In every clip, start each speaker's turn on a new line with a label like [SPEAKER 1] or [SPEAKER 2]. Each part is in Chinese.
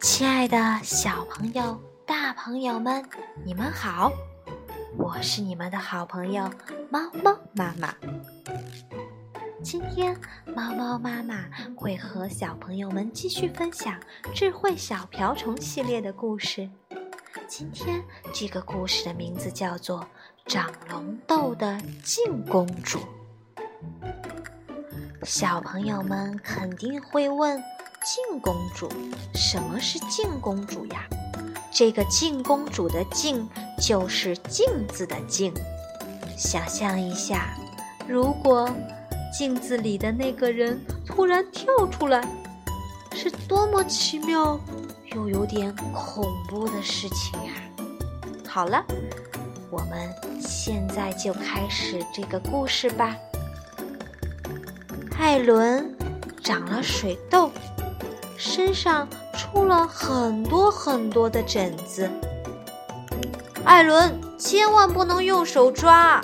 [SPEAKER 1] 亲爱的小朋友、大朋友们，你们好！我是你们的好朋友猫猫妈妈。今天，猫猫妈妈会和小朋友们继续分享《智慧小瓢虫》系列的故事。今天这个故事的名字叫做《长龙豆的静公主》。小朋友们肯定会问：静公主，什么是静公主呀？这个静公主的“静”就是镜子的“镜”。想象一下，如果……镜子里的那个人突然跳出来，是多么奇妙又有点恐怖的事情呀！好了，我们现在就开始这个故事吧。艾伦长了水痘，身上出了很多很多的疹子。艾伦千万不能用手抓，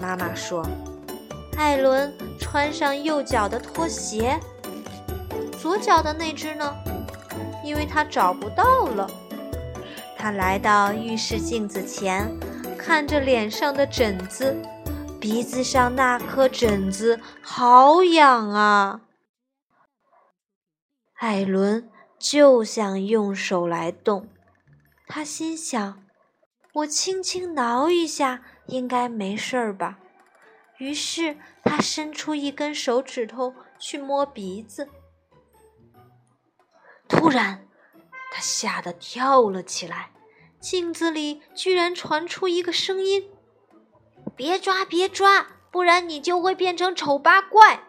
[SPEAKER 1] 妈妈说。艾伦。穿上右脚的拖鞋，左脚的那只呢？因为他找不到了。他来到浴室镜子前，看着脸上的疹子，鼻子上那颗疹子好痒啊！艾伦就想用手来动，他心想：我轻轻挠一下，应该没事儿吧。于是他伸出一根手指头去摸鼻子，突然，他吓得跳了起来。镜子里居然传出一个声音：“别抓，别抓，不然你就会变成丑八怪。”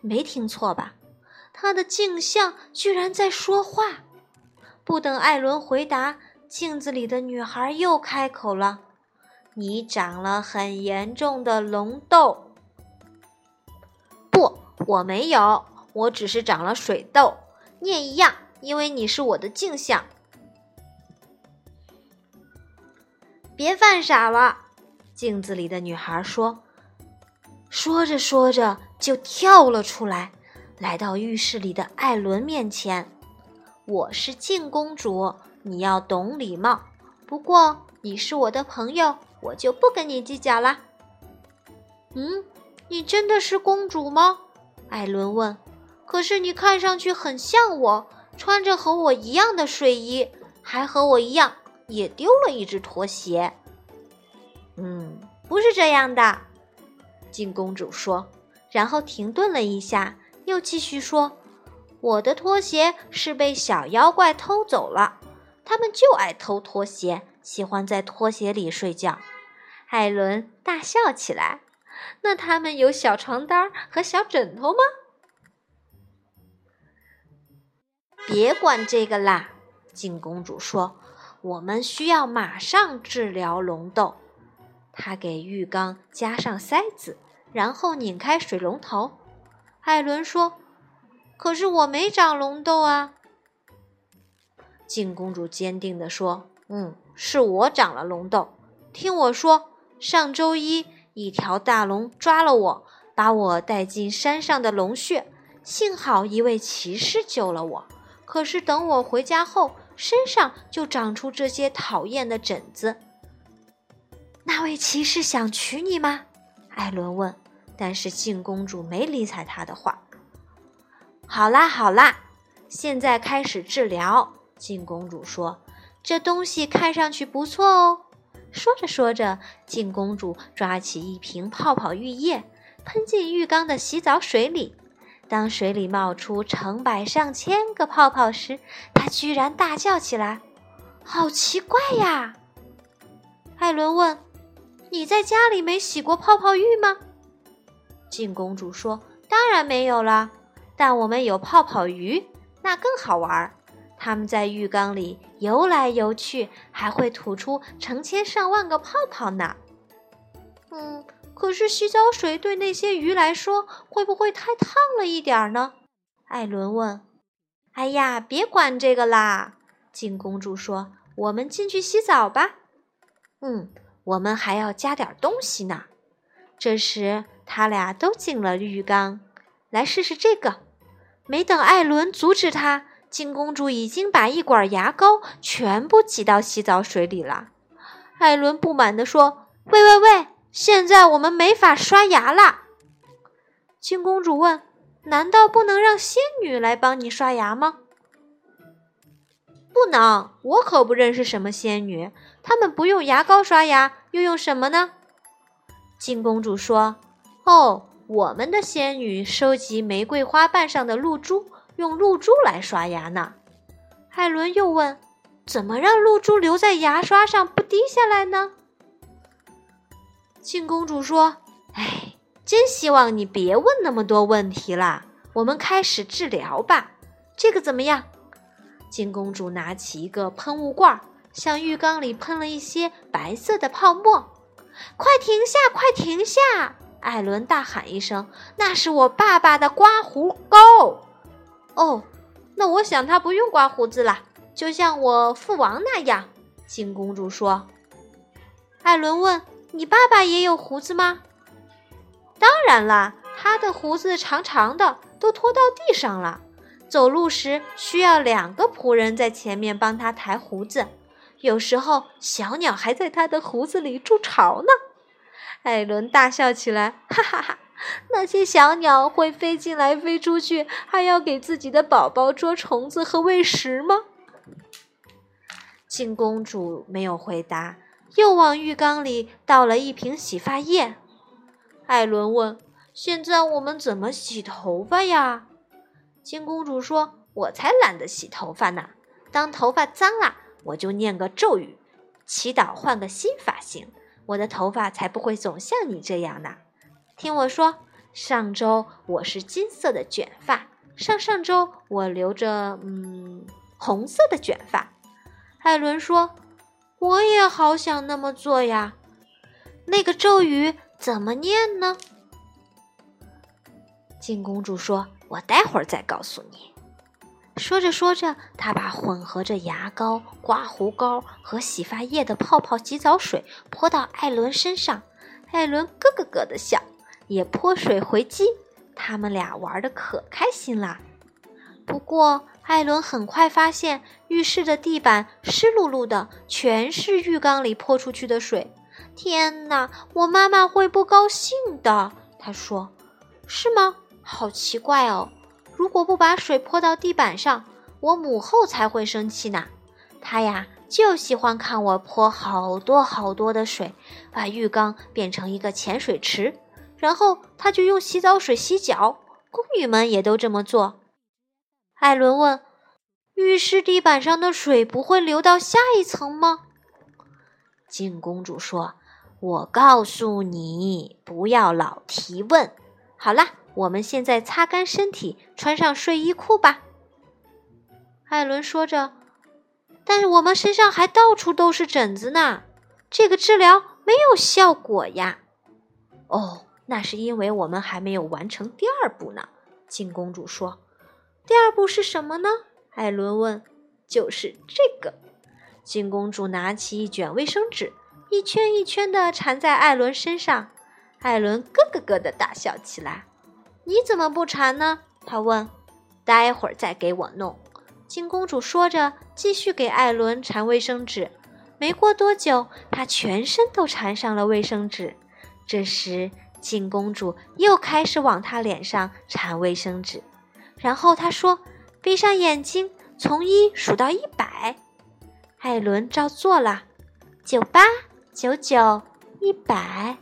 [SPEAKER 1] 没听错吧？他的镜像居然在说话。不等艾伦回答，镜子里的女孩又开口了。你长了很严重的龙痘。不，我没有，我只是长了水痘。你也一样，因为你是我的镜像。别犯傻了，镜子里的女孩说。说着说着就跳了出来，来到浴室里的艾伦面前。我是镜公主，你要懂礼貌。不过你是我的朋友。我就不跟你计较啦。嗯，你真的是公主吗？艾伦问。可是你看上去很像我，穿着和我一样的睡衣，还和我一样也丢了一只拖鞋。嗯，不是这样的，金公主说，然后停顿了一下，又继续说：“我的拖鞋是被小妖怪偷走了，他们就爱偷拖鞋。”喜欢在拖鞋里睡觉，艾伦大笑起来。那他们有小床单和小枕头吗？别管这个啦，金公主说：“我们需要马上治疗龙痘。”他给浴缸加上塞子，然后拧开水龙头。艾伦说：“可是我没长龙痘啊。”金公主坚定地说：“嗯。”是我长了龙痘，听我说，上周一一条大龙抓了我，把我带进山上的龙穴，幸好一位骑士救了我。可是等我回家后，身上就长出这些讨厌的疹子。那位骑士想娶你吗？艾伦问。但是静公主没理睬他的话。好啦好啦，现在开始治疗。静公主说。这东西看上去不错哦。说着说着，静公主抓起一瓶泡泡浴液，喷进浴缸的洗澡水里。当水里冒出成百上千个泡泡时，他居然大叫起来：“好奇怪呀！”艾伦问：“你在家里没洗过泡泡浴吗？”静公主说：“当然没有了，但我们有泡泡鱼，那更好玩。”他们在浴缸里游来游去，还会吐出成千上万个泡泡呢。嗯，可是洗澡水对那些鱼来说会不会太烫了一点呢？艾伦问。哎呀，别管这个啦！金公主说：“我们进去洗澡吧。”嗯，我们还要加点东西呢。这时，他俩都进了浴缸，来试试这个。没等艾伦阻止他，金公主已经把一管牙膏全部挤到洗澡水里了。艾伦不满地说：“喂喂喂，现在我们没法刷牙啦！”金公主问：“难道不能让仙女来帮你刷牙吗？”“不能，我可不认识什么仙女，她们不用牙膏刷牙，又用什么呢？”金公主说：“哦，我们的仙女收集玫瑰花瓣上的露珠，用露珠来刷牙呢。”艾伦又问：“怎么让露珠留在牙刷上不滴下来呢？”金公主说：“哎，真希望你别问那么多问题啦，我们开始治疗吧。这个怎么样？”金公主拿起一个喷雾罐，向浴缸里喷了一些白色的泡沫。快停下！快停下！艾伦大喊一声：“那是我爸爸的刮胡膏。”哦，那我想他不用刮胡子了，就像我父王那样。”金公主说。艾伦问：“你爸爸也有胡子吗？”“当然啦，他的胡子长长的，都拖到地上了。走路时需要两个仆人在前面帮他抬胡子。”有时候，小鸟还在他的胡子里筑巢呢。艾伦大笑起来，哈哈哈！那些小鸟会飞进来飞出去，还要给自己的宝宝捉虫子和喂食吗？金公主没有回答，又往浴缸里倒了一瓶洗发液。艾伦问：“现在我们怎么洗头发呀？”金公主说：“我才懒得洗头发呢！当头发脏了。”我就念个咒语，祈祷换个新发型，我的头发才不会总像你这样呢。听我说，上周我是金色的卷发，上上周我留着嗯红色的卷发。艾伦说：“我也好想那么做呀。”那个咒语怎么念呢？金公主说：“我待会儿再告诉你。”说着说着，她把混合着牙膏、刮胡膏和洗发液的泡泡洗澡水泼到艾伦身上，艾伦咯咯咯的笑，也泼水回击。他们俩玩的可开心啦。不过，艾伦很快发现浴室的地板湿漉漉的，全是浴缸里泼出去的水。天哪，我妈妈会不高兴的。他说：“是吗？好奇怪哦。”如果不把水泼到地板上，我母后才会生气呢。她呀，就喜欢看我泼好多好多的水，把浴缸变成一个潜水池，然后她就用洗澡水洗脚。宫女们也都这么做。艾伦问：“浴室地板上的水不会流到下一层吗？”金公主说：“我告诉你，不要老提问。好啦。”我们现在擦干身体，穿上睡衣裤吧。”艾伦说着，“但是我们身上还到处都是疹子呢，这个治疗没有效果呀。”“哦，那是因为我们还没有完成第二步呢。”金公主说。“第二步是什么呢？”艾伦问。“就是这个。”金公主拿起一卷卫生纸，一圈一圈的缠在艾伦身上。艾伦咯咯咯的大笑起来。你怎么不缠呢？他问。待会儿再给我弄。金公主说着，继续给艾伦缠卫生纸。没过多久，她全身都缠上了卫生纸。这时，金公主又开始往他脸上缠卫生纸。然后他说：“闭上眼睛，从一数到一百。”艾伦照做了。九八九九一百。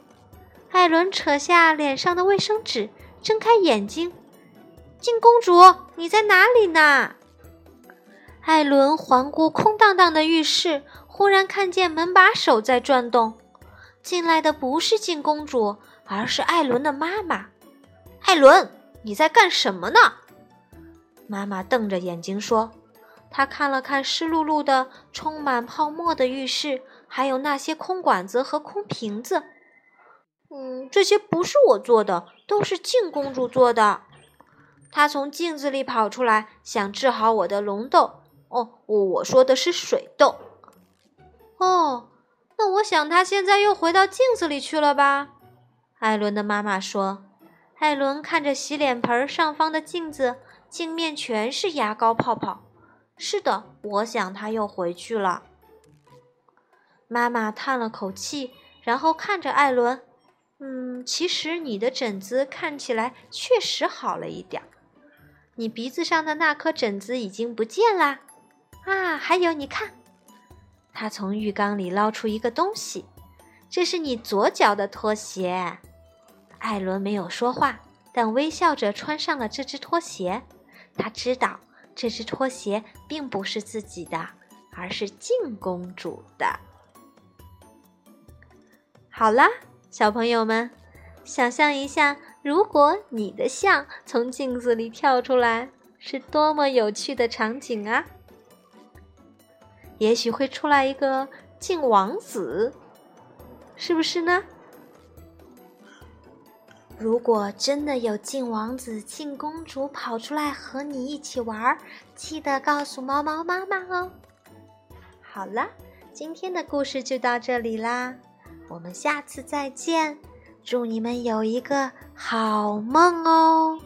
[SPEAKER 1] 艾伦扯下脸上的卫生纸。睁开眼睛，金公主，你在哪里呢？艾伦环顾空荡荡的浴室，忽然看见门把手在转动。进来的不是金公主，而是艾伦的妈妈。艾伦，你在干什么呢？妈妈瞪着眼睛说：“她看了看湿漉漉的、充满泡沫的浴室，还有那些空管子和空瓶子。”嗯，这些不是我做的，都是静公主做的。她从镜子里跑出来，想治好我的龙痘。哦，我说的是水痘。哦，那我想她现在又回到镜子里去了吧？艾伦的妈妈说。艾伦看着洗脸盆上方的镜子，镜面全是牙膏泡泡。是的，我想他又回去了。妈妈叹了口气，然后看着艾伦：“嗯，其实你的疹子看起来确实好了一点。你鼻子上的那颗疹子已经不见啦。啊，还有，你看。”他从浴缸里捞出一个东西，这是你左脚的拖鞋。艾伦没有说话，但微笑着穿上了这只拖鞋。他知道这只拖鞋并不是自己的，而是静公主的。好啦，小朋友们，想象一下，如果你的像从镜子里跳出来，是多么有趣的场景啊！也许会出来一个镜王子，是不是呢？如果真的有靖王子、靖公主跑出来和你一起玩儿，记得告诉猫猫妈妈哦。好了，今天的故事就到这里啦，我们下次再见，祝你们有一个好梦哦。